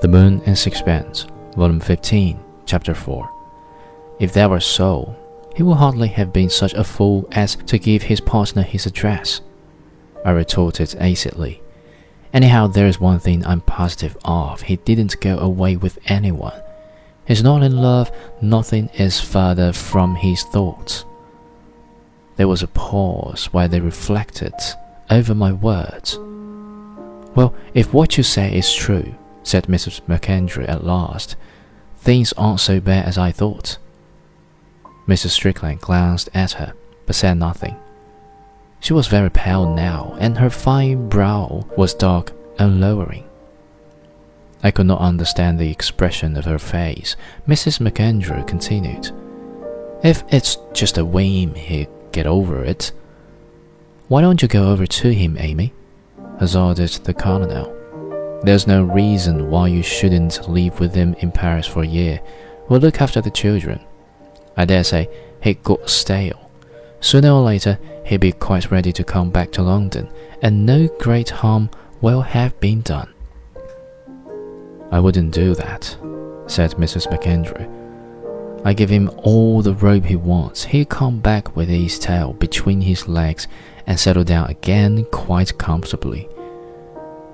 The Moon and Sixpence, Volume 15, Chapter 4. If that were so, he would hardly have been such a fool as to give his partner his address. I retorted acidly. Anyhow, there is one thing I'm positive of. He didn't go away with anyone. He's not in love, nothing is further from his thoughts. There was a pause while they reflected over my words. Well, if what you say is true, said Mrs. MacAndrew at last, things aren't so bad as I thought. Mrs. Strickland glanced at her, but said nothing. She was very pale now, and her fine brow was dark and lowering. I could not understand the expression of her face. Mrs. MacAndrew continued, If it's just a whim, he'll get over it. Why don't you go over to him, Amy? hazarded the colonel. There's no reason why you shouldn't live with him in Paris for a year. We'll look after the children. I dare say he got stale. Sooner or later, he'll be quite ready to come back to London, and no great harm will have been done. I wouldn't do that, said Mrs. MacAndrew. I give him all the rope he wants. He'll come back with his tail between his legs and settle down again quite comfortably.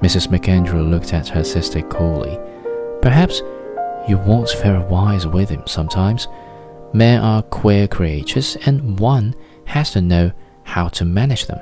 Mrs. MacAndrew looked at her sister coolly. Perhaps you won't fare wise with him sometimes. Men are queer creatures, and one has to know how to manage them.